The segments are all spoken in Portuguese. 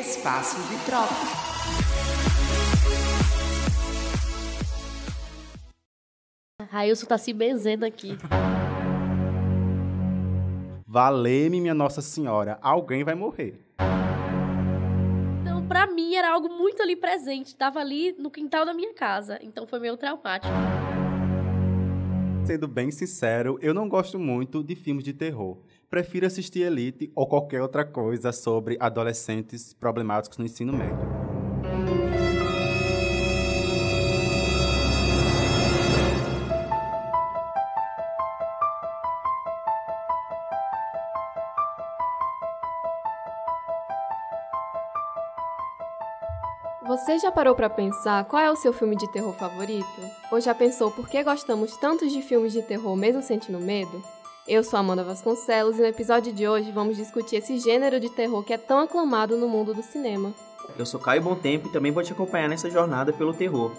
Espaço de troca. Railson tá se benzendo aqui. Valei-me, minha Nossa Senhora, alguém vai morrer. Então, pra mim, era algo muito ali presente. Tava ali no quintal da minha casa. Então, foi meio traumático. Sendo bem sincero, eu não gosto muito de filmes de terror. Prefiro assistir Elite ou qualquer outra coisa sobre adolescentes problemáticos no ensino médio. Você já parou para pensar qual é o seu filme de terror favorito? Ou já pensou por que gostamos tanto de filmes de terror mesmo sentindo medo? Eu sou Amanda Vasconcelos e no episódio de hoje vamos discutir esse gênero de terror que é tão aclamado no mundo do cinema. Eu sou Caio Bom Tempo e também vou te acompanhar nessa jornada pelo terror.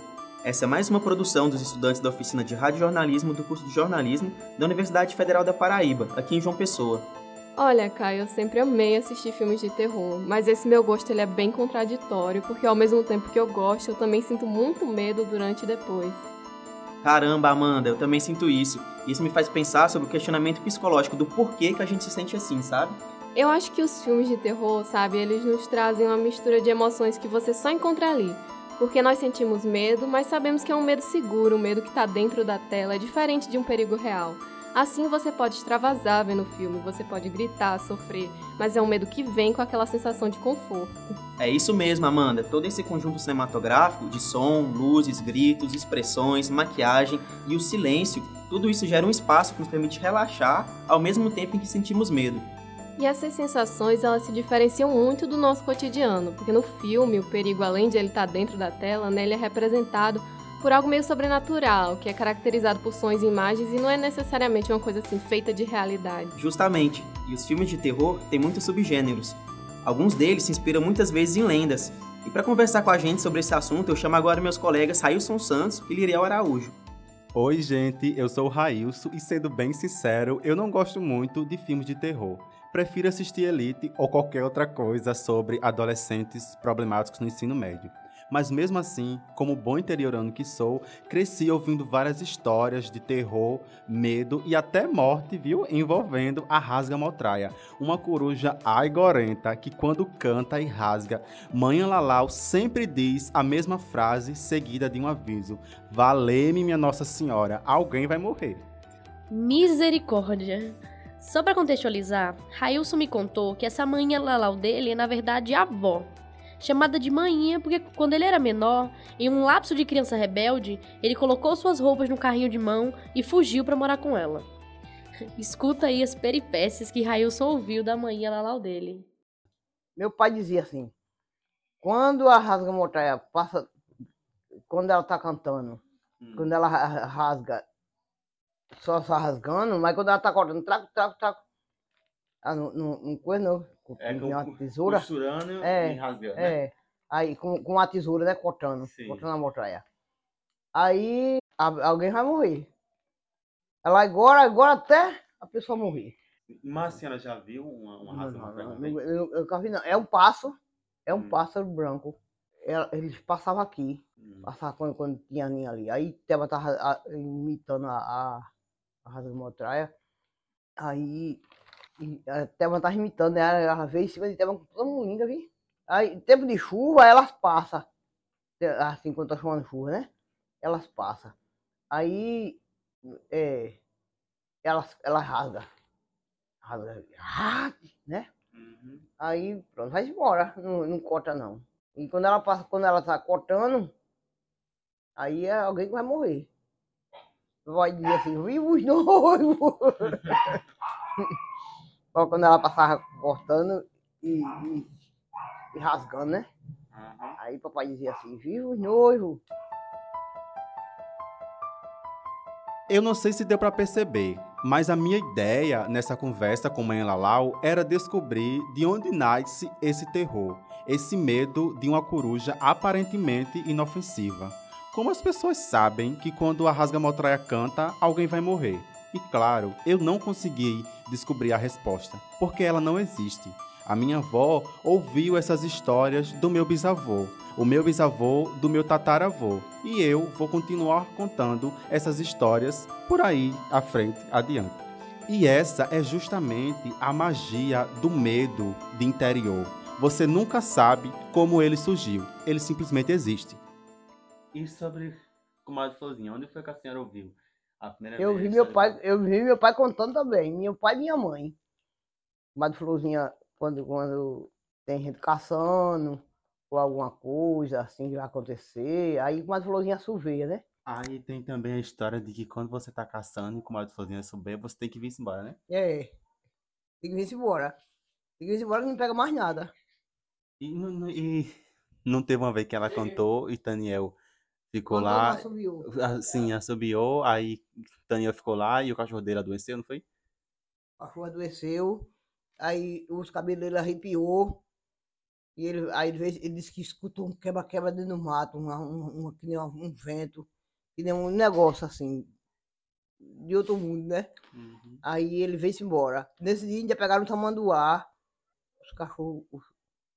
Essa é mais uma produção dos estudantes da oficina de radiojornalismo do curso de jornalismo da Universidade Federal da Paraíba, aqui em João Pessoa. Olha, Caio, eu sempre amei assistir filmes de terror, mas esse meu gosto ele é bem contraditório, porque ao mesmo tempo que eu gosto, eu também sinto muito medo durante e depois. Caramba, Amanda, eu também sinto isso. Isso me faz pensar sobre o questionamento psicológico do porquê que a gente se sente assim, sabe? Eu acho que os filmes de terror, sabe, eles nos trazem uma mistura de emoções que você só encontra ali. Porque nós sentimos medo, mas sabemos que é um medo seguro, um medo que está dentro da tela, é diferente de um perigo real. Assim você pode extravasar vendo o filme, você pode gritar, sofrer, mas é um medo que vem com aquela sensação de conforto. É isso mesmo, Amanda. Todo esse conjunto cinematográfico de som, luzes, gritos, expressões, maquiagem e o silêncio, tudo isso gera um espaço que nos permite relaxar ao mesmo tempo em que sentimos medo. E essas sensações elas se diferenciam muito do nosso cotidiano, porque no filme o perigo, além de ele estar dentro da tela, né, ele é representado por algo meio sobrenatural, que é caracterizado por sons e imagens e não é necessariamente uma coisa assim feita de realidade. Justamente. E os filmes de terror têm muitos subgêneros. Alguns deles se inspiram muitas vezes em lendas. E para conversar com a gente sobre esse assunto, eu chamo agora meus colegas Railson Santos e Liriel Araújo. Oi, gente, eu sou o Railson e sendo bem sincero, eu não gosto muito de filmes de terror. Prefiro assistir Elite ou qualquer outra coisa sobre adolescentes problemáticos no ensino médio mas mesmo assim, como bom interiorano que sou, cresci ouvindo várias histórias de terror, medo e até morte, viu? Envolvendo a rasga motraia, uma coruja aigorenta que quando canta e rasga, Mãe Lalau sempre diz a mesma frase seguida de um aviso: Valei-me, minha Nossa Senhora, alguém vai morrer. Misericórdia. Só para contextualizar, Railson me contou que essa mãe Lalau dele é na verdade a avó, chamada de Maninha, porque quando ele era menor, em um lapso de criança rebelde, ele colocou suas roupas no carrinho de mão e fugiu para morar com ela. Escuta aí as peripécias que Railson ouviu da manhã Lalau dele. Meu pai dizia assim: quando a rasga motraia passa, quando ela tá cantando, hum. quando ela rasga, só só rasgando, mas quando ela tá cortando, traco, traco, traco. Ah, não, não, não coisa não. Com, é, com uma tesoura. Costurando é, e rasgando, né? É. Aí, com, com a tesoura, né? Cortando. Sim. Cortando a motraia. Aí, a, alguém vai morrer. Ela agora, agora até a pessoa morrer. Mas a senhora já viu uma, uma raça não, não, não, eu, eu, eu, não. É um pássaro. É um hum. pássaro branco. Eles passavam aqui. Hum. Passavam quando, quando tinha ninha ali. Aí tava, tava imitando a, a, a raça de motraia. Aí até uma tá imitando, né? Ela veio em cima de Thelma com toda molinga, viu? Aí, tempo de chuva, elas passam. Assim, quando tá chamando chuva, né? Elas passam. Aí, é, elas, elas rasgam. Rasga, né? Uhum. Aí, pronto, vai embora. Não, não corta, não. E quando ela passa, quando ela tá cortando, aí é alguém que vai morrer. Vai dizer assim, vivos noivos. Só quando ela passava cortando e, e, e rasgando, né? Uhum. Aí papai dizia assim, viva os noivos. Eu não sei se deu para perceber, mas a minha ideia nessa conversa com Mãe Lalau era descobrir de onde nasce esse terror, esse medo de uma coruja aparentemente inofensiva. Como as pessoas sabem que quando a rasga-motraia canta, alguém vai morrer? E claro, eu não consegui descobrir a resposta, porque ela não existe. A minha avó ouviu essas histórias do meu bisavô, o meu bisavô do meu tataravô, e eu vou continuar contando essas histórias por aí à frente, adiante. E essa é justamente a magia do medo de interior. Você nunca sabe como ele surgiu, ele simplesmente existe. E sobre comadre Florzinha, onde foi que a senhora ouviu? Eu vi meu pai, eu vi meu pai contando também, meu pai e minha mãe. Comadre Florzinha, quando, quando tem gente caçando, ou alguma coisa assim que vai acontecer, aí comadre Florzinha assoveia, né? Aí tem também a história de que quando você tá caçando e comadre Florzinha subir, você tem que vir embora, né? É. Tem que vir embora. Tem que vir embora que não pega mais nada. E, não- e não teve uma vez que ela cantou e Daniel ficou Quando lá, ela assoviou. assim, assobiou, aí Daniel ficou lá e o cachorro dele adoeceu, não foi? A rua adoeceu, aí os cabelos dele arrepiou. E ele, aí ele, ele disse que escutou um quebra-quebra dentro do mato, uma, uma, que nem um vento, que nem um negócio assim, de outro mundo, né? Aí ele veio-se embora. Nesse dia ainda pegaram um tamanduá, os cachorros, os,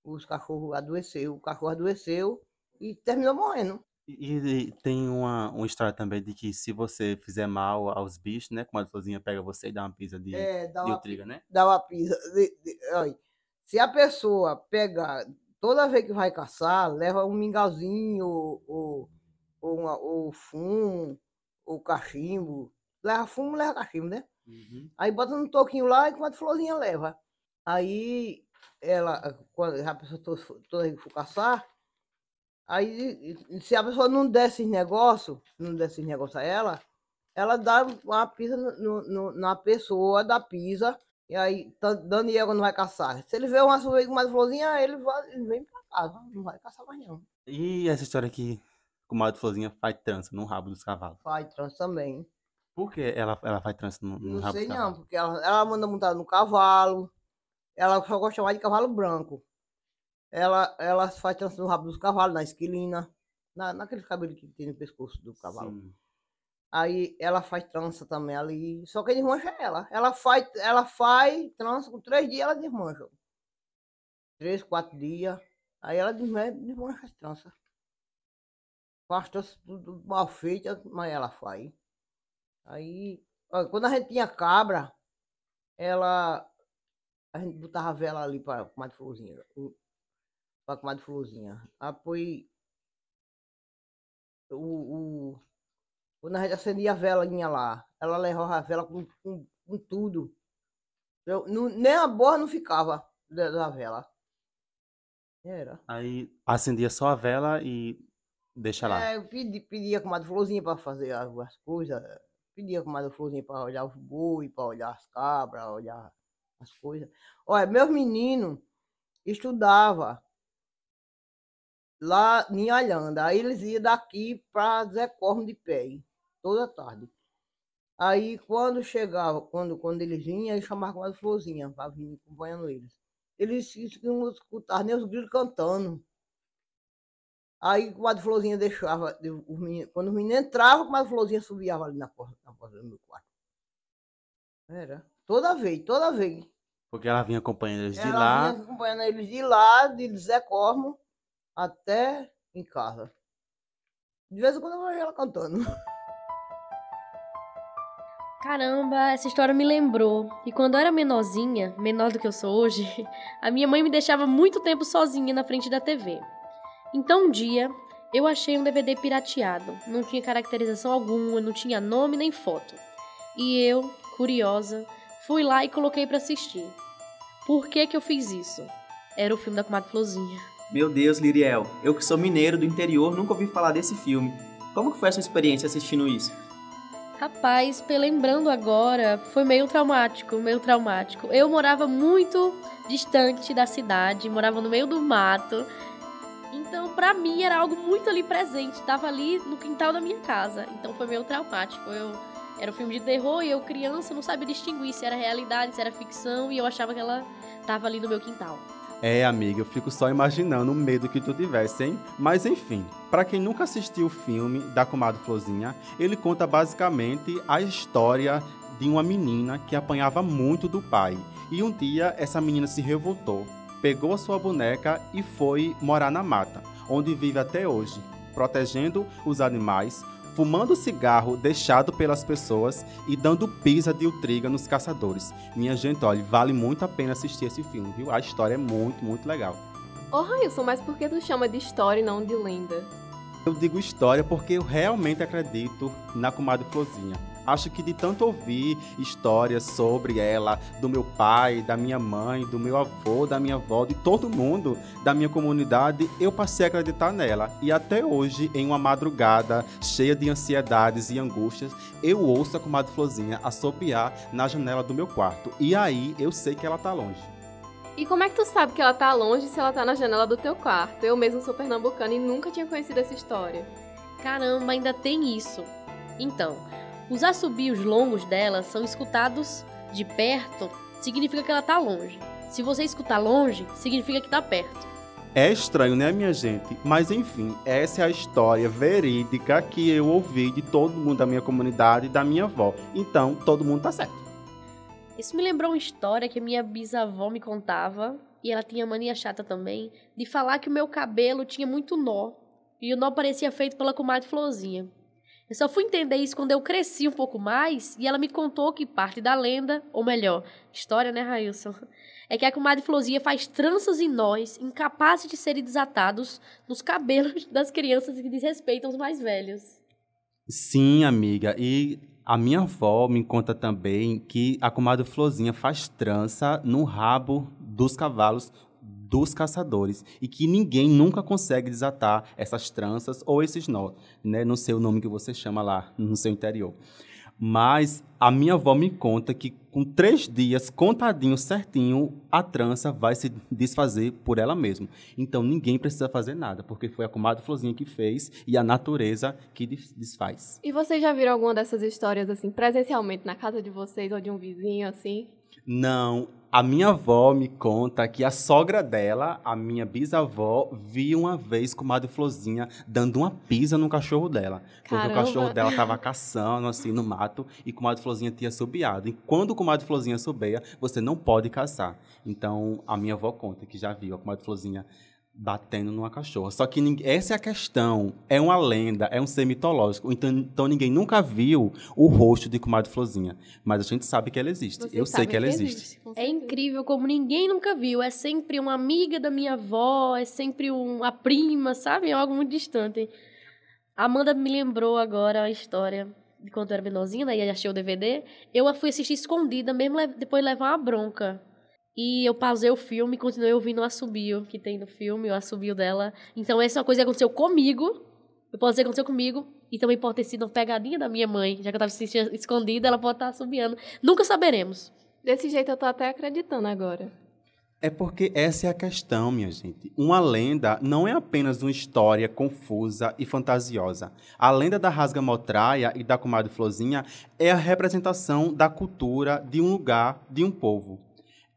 os cachorros adoeceu, o cachorro adoeceu e terminou morrendo. E, e tem uma, uma história também de que se você fizer mal aos bichos, né? Comadre Florzinha pega você e dá uma pisa de, É, dá de uma, outriga, né? dá uma pisa. de- de- olha, se a pessoa pegar, toda vez que vai caçar, leva um mingauzinho, ou, ou, ou, uma- ou fumo, ou cachimbo. Leva fumo, leva cachimbo, né? Aí bota no toquinho lá e quando a florzinha leva. Aí ela, quando a pessoa toda vez que for caçar, aí se a pessoa não der esses negócios, não der esses negócios a ela, ela dá uma pisa no, no- na pessoa, dá pisa, e aí Daniel quando vai caçar. Se ele vê uma surra com mais florzinha, ele, vai, ele vem pra casa, não vai caçar mais não. E essa história que comadre Florzinha faz trança no rabo dos cavalos. Faz trans também. Por que ela, ela faz trança no, no Não rabo sei dos não, porque ela, ela manda montar no cavalo. Ela só gosta mais de cavalo branco. Ela, ela faz trança no rabo dos cavalos, na esquilina, na, naquele cabelo que tem no pescoço do cavalo. Sim. Aí ela faz trança também ali. Só que desmancha ela. Ela faz, ela faz trança com três dias, ela desmancha. Três, quatro dias. Aí ela desmancha, desmancha as tranças. Com as tranças tudo mal feitas, mas ela faz. Aí, ó, quando a gente tinha cabra, ela. A gente botava vela ali para comadre florzinha. Para comadre florzinha. Apoio. O, o, quando a gente acendia a velinha lá, ela levava a vela com, com, com tudo. Eu, não, nem a borra não ficava da, da vela. Era. Aí acendia só a vela e deixa lá. É, eu pedi, pedia com a florzinha para fazer as, as coisas. Pedia com a florzinha para olhar os boi, para olhar as cabras, olhar as coisas. Olha, meus meninos estudavam lá em Alhanda. Aí eles iam daqui para Zé Cormo de pé, toda tarde. Aí quando chegava, quando, quando eles vinham, eles chamavam com a florzinha para vir acompanhando eles. Eles não escutavam nem os grilos cantando. Aí o Madre Florzinha deixava, os meninos, quando os meninos entravam, o Madre Florzinha subia ali na porta, na porta do meu quarto. Era. Toda vez, toda vez. Porque ela vinha acompanhando eles de Ela lá. vinha acompanhando eles de lá, de Zé Cormo, até em casa. De vez em quando eu vejo ela cantando. Caramba, essa história me lembrou. E quando eu era menorzinha, menor do que eu sou hoje, a minha mãe me deixava muito tempo sozinha na frente da TV. Então um dia, eu achei um DVD pirateado. Não tinha caracterização alguma, não tinha nome nem foto. E eu, curiosa, fui lá e coloquei pra assistir. Por que que eu fiz isso? Era o filme da Comadre Florzinha. Meu Deus, Liriel, eu que sou mineiro do interior nunca ouvi falar desse filme. Como que foi a sua experiência assistindo isso? Rapaz, lembrando agora, foi meio traumático, meio traumático. Eu morava muito distante da cidade, morava no meio do mato. Então, pra mim, era algo muito ali presente. Tava ali no quintal da minha casa. Então, foi meio traumático. Eu era um filme de terror e eu, criança, não sabia distinguir se era realidade, se era ficção. E eu achava que ela tava ali no meu quintal. É, amiga, eu fico só imaginando o medo que tu tivesse, hein? Mas enfim, para quem nunca assistiu o filme da Comadre Florzinha, ele conta basicamente a história de uma menina que apanhava muito do pai. E um dia essa menina se revoltou pegou a sua boneca e foi morar na mata, onde vive até hoje, protegendo os animais, fumando cigarro deixado pelas pessoas e dando pisa de utriga nos caçadores. Minha gente, olha, vale muito a pena assistir esse filme, viu? A história é muito, muito legal. Ô Railson, mas por que tu chama de história e não de lenda? Eu digo história porque eu realmente acredito na comadre Florzinha. Acho que de tanto ouvir histórias sobre ela, do meu pai, da minha mãe, do meu avô, da minha avó, de todo mundo da minha comunidade, eu passei a acreditar nela. E até hoje, em uma madrugada cheia de ansiedades e angústias, eu ouço a comadre Florzinha assobiar na janela do meu quarto. E aí eu sei que ela tá longe. E como é que tu sabe que ela tá longe se ela tá na janela do teu quarto? Eu mesmo sou pernambucana e nunca tinha conhecido essa história. Caramba, ainda tem isso. Então, os assobios longos dela são escutados de perto, significa que ela tá longe. Se você escutar longe, significa que tá perto. É estranho, né, minha gente? Mas enfim, essa é a história verídica que eu ouvi de todo mundo da minha comunidade e da minha avó. Então, todo mundo tá certo. Isso me lembrou uma história que minha bisavó me contava, e ela tinha mania chata também, de falar que o meu cabelo tinha muito nó, e o nó parecia feito pela comadre Florzinha. Eu só fui entender isso quando eu cresci um pouco mais e ela me contou que parte da lenda, ou melhor, história, né, Railson? É que a comadre Florzinha faz tranças em nós, incapazes de serem desatados nos cabelos das crianças que desrespeitam os mais velhos. Sim, amiga. E a minha avó me conta também que a comadre Florzinha faz trança no rabo dos cavalos dos caçadores e que ninguém nunca consegue desatar essas tranças ou esses nós, né? Não sei o nome que você chama lá no seu interior. Mas a minha avó me conta que com três dias, contadinho certinho, a trança vai se desfazer por ela mesma. Então ninguém precisa fazer nada, porque foi a comadre Florzinha que fez e a natureza que desfaz. E vocês já viram alguma dessas histórias assim, presencialmente, na casa de vocês ou de um vizinho assim? Não, a minha avó me conta que a sogra dela, a minha bisavó, viu uma vez com Madre Florzinha dando uma pisa no cachorro dela. Porque Caramba. o cachorro dela estava caçando, assim, no mato, e com Madre Florzinha tinha subiado. E quando com Madre Florzinha subeia, você não pode caçar. Então, a minha avó conta que já viu a comadre Florzinha batendo numa cachorra. Só que ninguém, essa é a questão. É uma lenda, é um ser mitológico. Então, então ninguém nunca viu o rosto de comadre Florzinha. Mas a gente sabe que ela existe. Vocês Eu sei que ela existe. com É incrível como ninguém nunca viu. É sempre uma amiga da minha avó, é sempre uma prima, sabe? É algo muito distante. A Amanda me lembrou agora a história de quando eu era menorzinha, né? E achei o DVD. Eu a fui assistir escondida, mesmo le- depois de levar uma bronca. E eu pausei o filme e continuei ouvindo o assobio que tem no filme, o assobio dela. Então, essa é uma coisa que aconteceu comigo. Eu posso dizer que aconteceu comigo. E também pode ter sido uma pegadinha da minha mãe. Já que eu estava assistindo escondida, ela pode estar assobiando. Nunca saberemos. Desse jeito eu tô até acreditando agora. É porque essa é a questão, minha gente. Uma lenda não é apenas uma história confusa e fantasiosa. A lenda da rasga-motraia e da comadre Florzinha é a representação da cultura de um lugar, de um povo.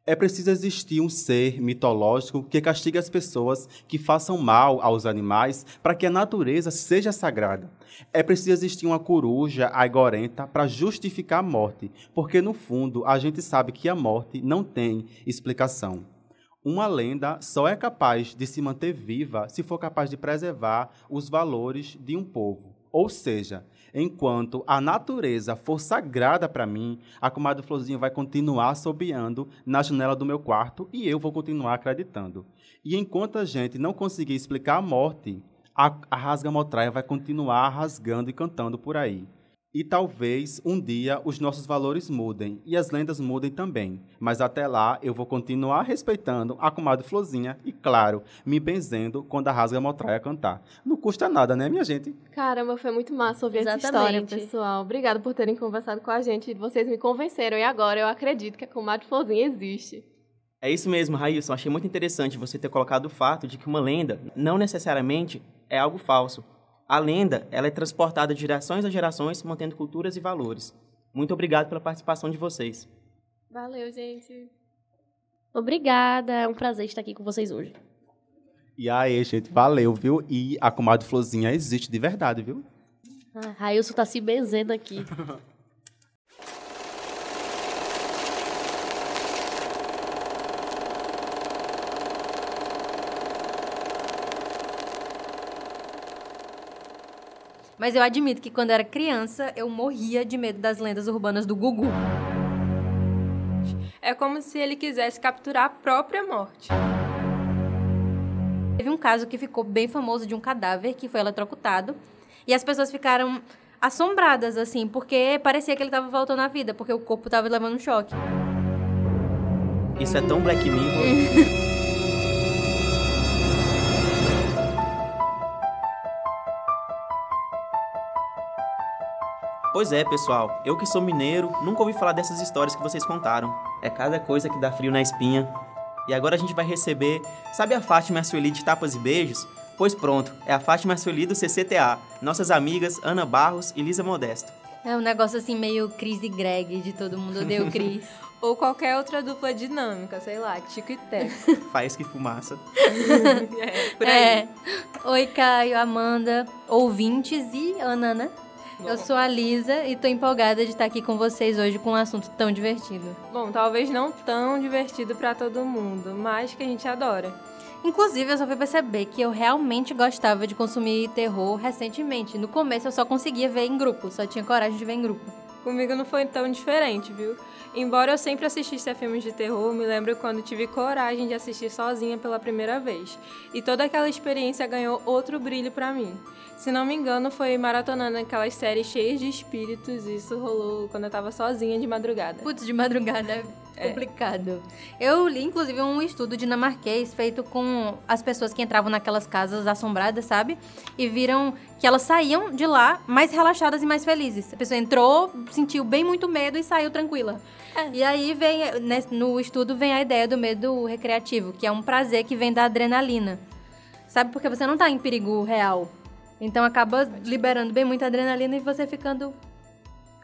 É preciso existir um ser mitológico que castigue as pessoas que façam mal aos animais para que a natureza seja sagrada. É preciso existir uma coruja aigorenta para justificar a morte, porque no fundo a gente sabe que a morte não tem explicação. Uma lenda só é capaz de se manter viva se for capaz de preservar os valores de um povo. Ou seja, enquanto a natureza for sagrada para mim, a comadre Florzinha vai continuar assobiando na janela do meu quarto e eu vou continuar acreditando. E enquanto a gente não conseguir explicar a morte, a, a rasga-motraia vai continuar rasgando e cantando por aí. E talvez um dia os nossos valores mudem e as lendas mudem também. Mas até lá eu vou continuar respeitando a comadre Florzinha e, claro, me benzendo quando a rasga motraia cantar. Não custa nada, né, minha gente? Caramba, foi muito massa ouvir essa história, Exatamente. pessoal. Obrigada por terem conversado com a gente. Vocês me convenceram e agora eu acredito que a comadre Florzinha existe. É isso mesmo, Railson. Achei muito interessante você ter colocado o fato de que uma lenda não necessariamente é algo falso. A lenda ela é transportada de gerações a gerações, mantendo culturas e valores. Muito obrigado pela participação de vocês. Valeu, gente. Obrigada, é um prazer estar aqui com vocês hoje. E aí, gente, valeu, viu? E a comadre Florzinha existe de verdade, viu? Ah, Railson tá se benzendo aqui. Mas eu admito que quando era criança, eu morria de medo das lendas urbanas do Gugu. É como se ele quisesse capturar a própria morte. Teve um caso que ficou bem famoso de um cadáver que foi eletrocutado. E as pessoas ficaram assombradas, assim, porque parecia que ele estava voltando à vida, porque o corpo estava levando um choque. Isso é tão Black Mirror. Pois é, pessoal, eu que sou mineiro, nunca ouvi falar dessas histórias que vocês contaram. É cada coisa que dá frio na espinha. E agora a gente vai receber, sabe a Fátima e a Sueli de Tapas e Beijos? Pois pronto, é a Fátima e a Sueli do CCTA, nossas amigas Ana Barros e Lisa Modesto. É um negócio assim meio Cris e Greg, de todo mundo odeia o Cris. Ou qualquer outra dupla dinâmica, sei lá, Tico e Teco. Faísca e fumaça. é, por aí. É. Oi, Caio, Amanda, ouvintes e Ana, né? Eu sou a Lisa e tô empolgada de estar aqui com vocês hoje com um assunto tão divertido. Bom, talvez não tão divertido pra todo mundo, mas que a gente adora. Inclusive, eu só fui perceber que eu realmente gostava de consumir terror recentemente. No começo eu só conseguia ver em grupo, só tinha coragem de ver em grupo. Comigo não foi tão diferente, viu? Embora eu sempre assistisse a filmes de terror, me lembro quando tive coragem de assistir sozinha pela primeira vez. E toda aquela experiência ganhou outro brilho pra mim. Se não me engano, foi maratonando aquelas séries cheias de espíritos. E isso rolou quando eu tava sozinha de madrugada. Putz, de madrugada é complicado. Eu li, inclusive, um estudo dinamarquês feito com as pessoas que entravam naquelas casas assombradas, sabe? E viram que elas saíam de lá mais relaxadas e mais felizes. A pessoa entrou, sentiu bem muito medo e saiu tranquila. E aí vem, né, no estudo vem a ideia do medo recreativo, que é um prazer que vem da adrenalina. Sabe? Porque você não tá em perigo real. Então acaba liberando bem muita adrenalina e você ficando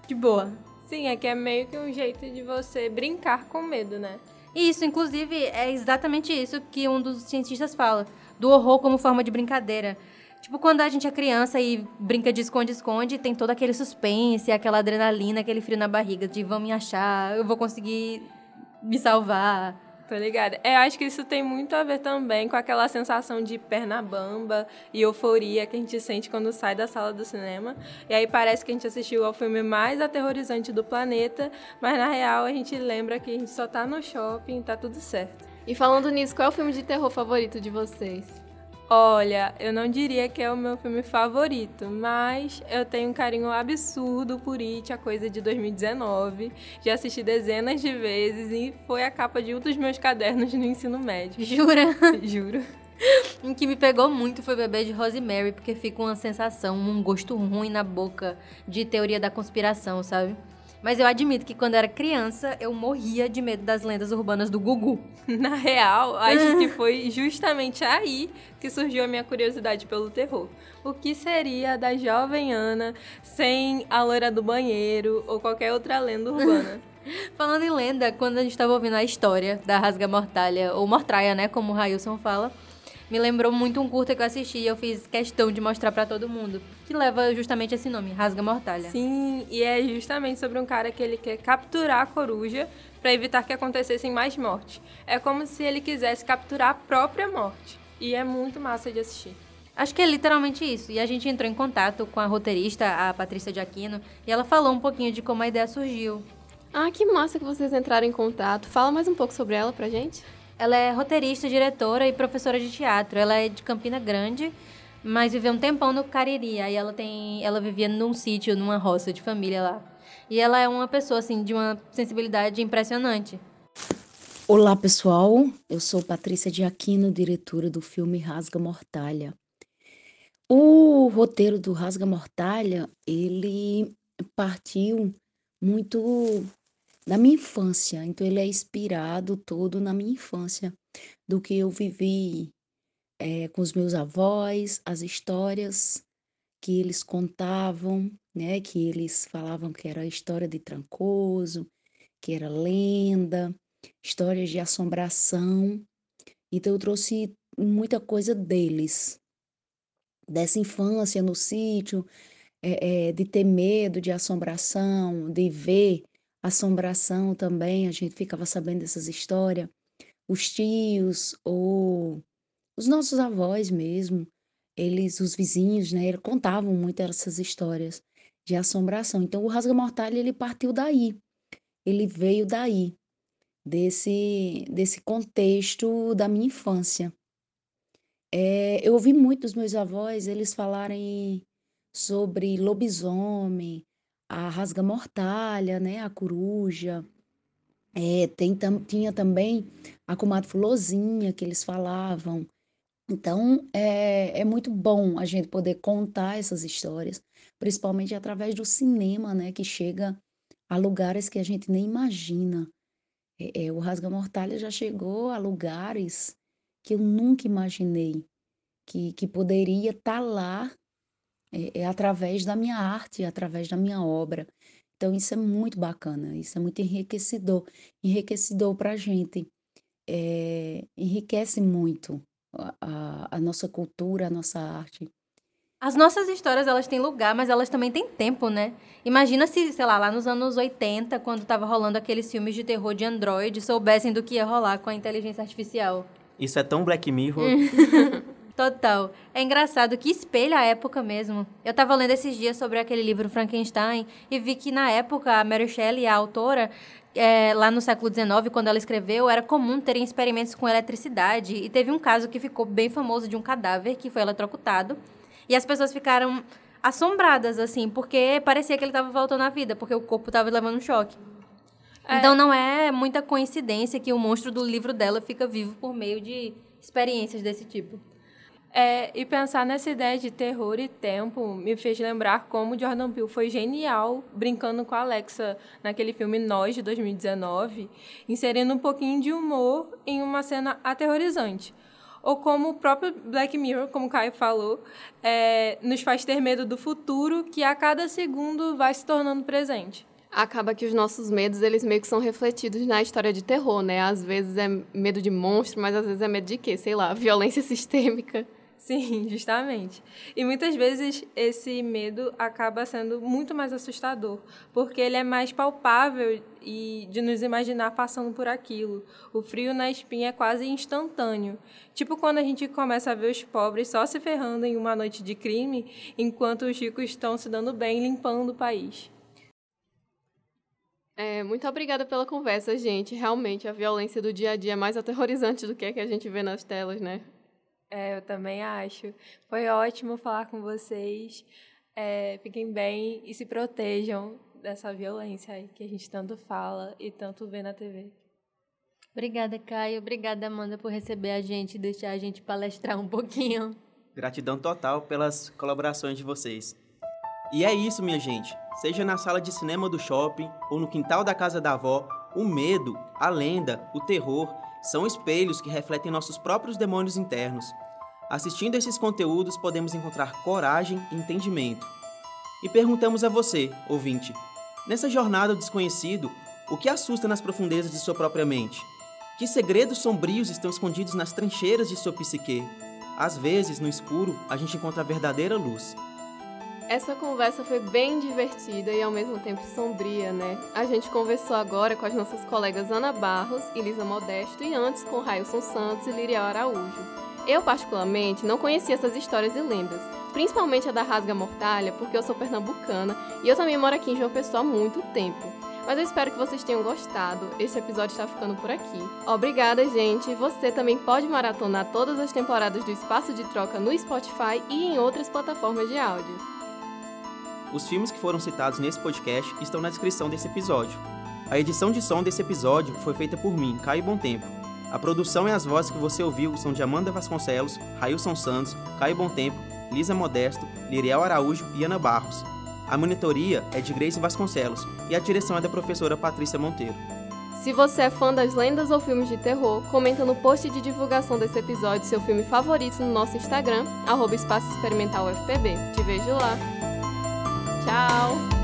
de boa. Sim, é que é meio que um jeito de você brincar com medo, né? Isso, inclusive, é exatamente isso que um dos cientistas fala, do horror como forma de brincadeira. Tipo, quando a gente é criança e brinca de esconde-esconde, tem todo aquele suspense, aquela adrenalina, aquele frio na barriga de vão me achar, eu vou conseguir me salvar. Tô ligada. É, acho que isso tem muito a ver também com aquela sensação de perna bamba e euforia que a gente sente quando sai da sala do cinema. E aí parece que a gente assistiu ao filme mais aterrorizante do planeta, mas na real a gente lembra que a gente só tá no shopping tá tudo certo. E falando nisso, qual é o filme de terror favorito de vocês? Olha, eu não diria que é o meu filme favorito, mas eu tenho um carinho absurdo por It, a coisa de 2019. Já assisti dezenas de vezes e foi a capa de um dos meus cadernos no ensino médio. Jura? Juro. Um que me pegou muito foi Bebê de Rosemary, porque fica uma sensação, um gosto ruim na boca de teoria da conspiração, sabe? Mas eu admito que quando era criança, eu morria de medo das lendas urbanas do Gugu. Na real, acho que foi justamente aí que surgiu a minha curiosidade pelo terror. O que seria da jovem Ana sem a loira do banheiro ou qualquer outra lenda urbana? Falando em lenda, quando a gente estava ouvindo a história da Rasga Mortalha, ou Mortraia, né, como o Railson fala, me lembrou muito um curta que eu assisti e eu fiz questão de mostrar para todo mundo, que leva justamente esse nome, Rasga Mortalha. Sim, e é justamente sobre um cara que ele quer capturar a coruja para evitar que acontecessem mais mortes. É como se ele quisesse capturar a própria morte. E é muito massa de assistir. Acho que é literalmente isso. E a gente entrou em contato com a roteirista, a Patrícia de Aquino, e ela falou um pouquinho de como a ideia surgiu. Ah, que massa que vocês entraram em contato. Fala mais um pouco sobre ela pra gente. Ela é roteirista, diretora e professora de teatro. Ela é de Campina Grande, mas viveu um tempão no Cariri. Aí ela tem, ela vivia num sítio, numa roça de família lá. E ela é uma pessoa assim de uma sensibilidade impressionante. Olá, pessoal. Eu sou Patrícia de Aquino, diretora do filme Rasga Mortalha. O roteiro do Rasga Mortalha, ele partiu muito da minha infância, então ele é inspirado todo na minha infância, do que eu vivi eh, com os meus avós, as histórias que eles contavam, né, que eles falavam que era história de Trancoso, que era lenda, histórias de assombração. Então eu trouxe muita coisa deles, dessa infância no sítio, eh, eh, de ter medo de assombração, de ver assombração também, a gente ficava sabendo dessas histórias. Os tios ou os nossos avós mesmo, eles, os vizinhos, né, eles contavam muito essas histórias de assombração. Então, o Rasga Mortalha, ele partiu daí. Ele veio daí, desse, desse contexto da minha infância. É, eu ouvi muito dos meus avós eles falarem sobre lobisomem, a rasga-mortalha, né, a coruja. É, tem, tam, tinha também a comadre Fulozinha, que eles falavam. Então, é, é muito bom a gente poder contar essas histórias, principalmente através do cinema, né, que chega a lugares que a gente nem imagina. É, é, o Rasga Mortalha já chegou a lugares que eu nunca imaginei que, que poderia estar tá lá é, é, através da minha arte, através da minha obra. Então, isso é muito bacana, isso é muito enriquecedor, enriquecedor para a gente. É, enriquece muito a, a nossa cultura, a nossa arte. As nossas histórias, elas têm lugar, mas elas também têm tempo, né? Imagina se, sei lá, lá nos anos 80, quando tava rolando aqueles filmes de terror de Android, soubessem do que ia rolar com a inteligência artificial. Isso é tão Black Mirror. Total. É engraçado que espelha a época mesmo. Eu tava lendo esses dias sobre aquele livro Frankenstein e vi que na época a Mary Shelley, a autora, é, lá no século XIX, quando ela escreveu, era comum terem experimentos com eletricidade. E teve um caso que ficou bem famoso de um cadáver que foi eletrocutado. E as pessoas ficaram assombradas, assim, porque parecia que ele estava voltando à vida, porque o corpo estava levando um choque. É. Então não é muita coincidência que o monstro do livro dela fica vivo por meio de experiências desse tipo. É, e pensar nessa ideia de terror e tempo me fez lembrar como Jordan Peele foi genial brincando com a Alexa naquele filme Nós, de 2019, inserindo um pouquinho de humor em uma cena aterrorizante. Ou como o próprio Black Mirror, como o Caio falou, é, nos faz ter medo do futuro que a cada segundo vai se tornando presente acaba que os nossos medos, eles meio que são refletidos na história de terror, né? Às vezes é medo de monstro, mas às vezes é medo de quê? Sei lá, violência sistêmica. Sim, justamente. E muitas vezes esse medo acaba sendo muito mais assustador, porque ele é mais palpável e de nos imaginar passando por aquilo. O frio na espinha é quase instantâneo. Tipo quando a gente começa a ver os pobres só se ferrando em uma noite de crime, enquanto os ricos estão se dando bem limpando o país. É, muito obrigada pela conversa, gente. Realmente, a violência do dia a dia é mais aterrorizante do que a que a gente vê nas telas, né? É, eu também acho. Foi ótimo falar com vocês. É, fiquem bem e se protejam dessa violência aí que a gente tanto fala e tanto vê na TV. Obrigada, Caio. Obrigada, Amanda, por receber a gente e deixar a gente palestrar um pouquinho. Gratidão total pelas colaborações de vocês. E é isso, minha gente. Seja na sala de cinema do shopping ou no quintal da casa da avó, o medo, a lenda, o terror são espelhos que refletem nossos próprios demônios internos. Assistindo esses conteúdos, podemos encontrar coragem e entendimento. E perguntamos a você, ouvinte: nessa jornada ao desconhecido, o que assusta nas profundezas de sua própria mente? Que segredos sombrios estão escondidos nas trincheiras de sua psique? Às vezes, no escuro, a gente encontra a verdadeira luz. Essa conversa foi bem divertida e ao mesmo tempo sombria, né? A gente conversou agora com as nossas colegas Ana Barros e Lisa Modesto e antes com Railson Santos e Liriel Araújo. Eu, particularmente, não conhecia essas histórias e lendas, principalmente a da Rasga Mortalha, porque eu sou pernambucana e eu também moro aqui em João Pessoa há muito tempo. Mas eu espero que vocês tenham gostado. Esse episódio está ficando por aqui. Obrigada, gente. Você também pode maratonar todas as temporadas do Espaço de Troca no Spotify e em outras plataformas de áudio. Os filmes que foram citados nesse podcast estão na descrição desse episódio. A edição de som desse episódio foi feita por mim, Caio Bom Tempo. A produção e as vozes que você ouviu são de Amanda Vasconcelos, Railson Santos, Caio Bom Tempo, Lisa Modesto, Liriel Araújo e Ana Barros. A monitoria é de Grace Vasconcelos e a direção é da professora Patrícia Monteiro. Se você é fã das lendas ou filmes de terror, comenta no post de divulgação desse episódio seu filme favorito no nosso Instagram, arroba Espaço Experimental UFPB. Te vejo lá! Now.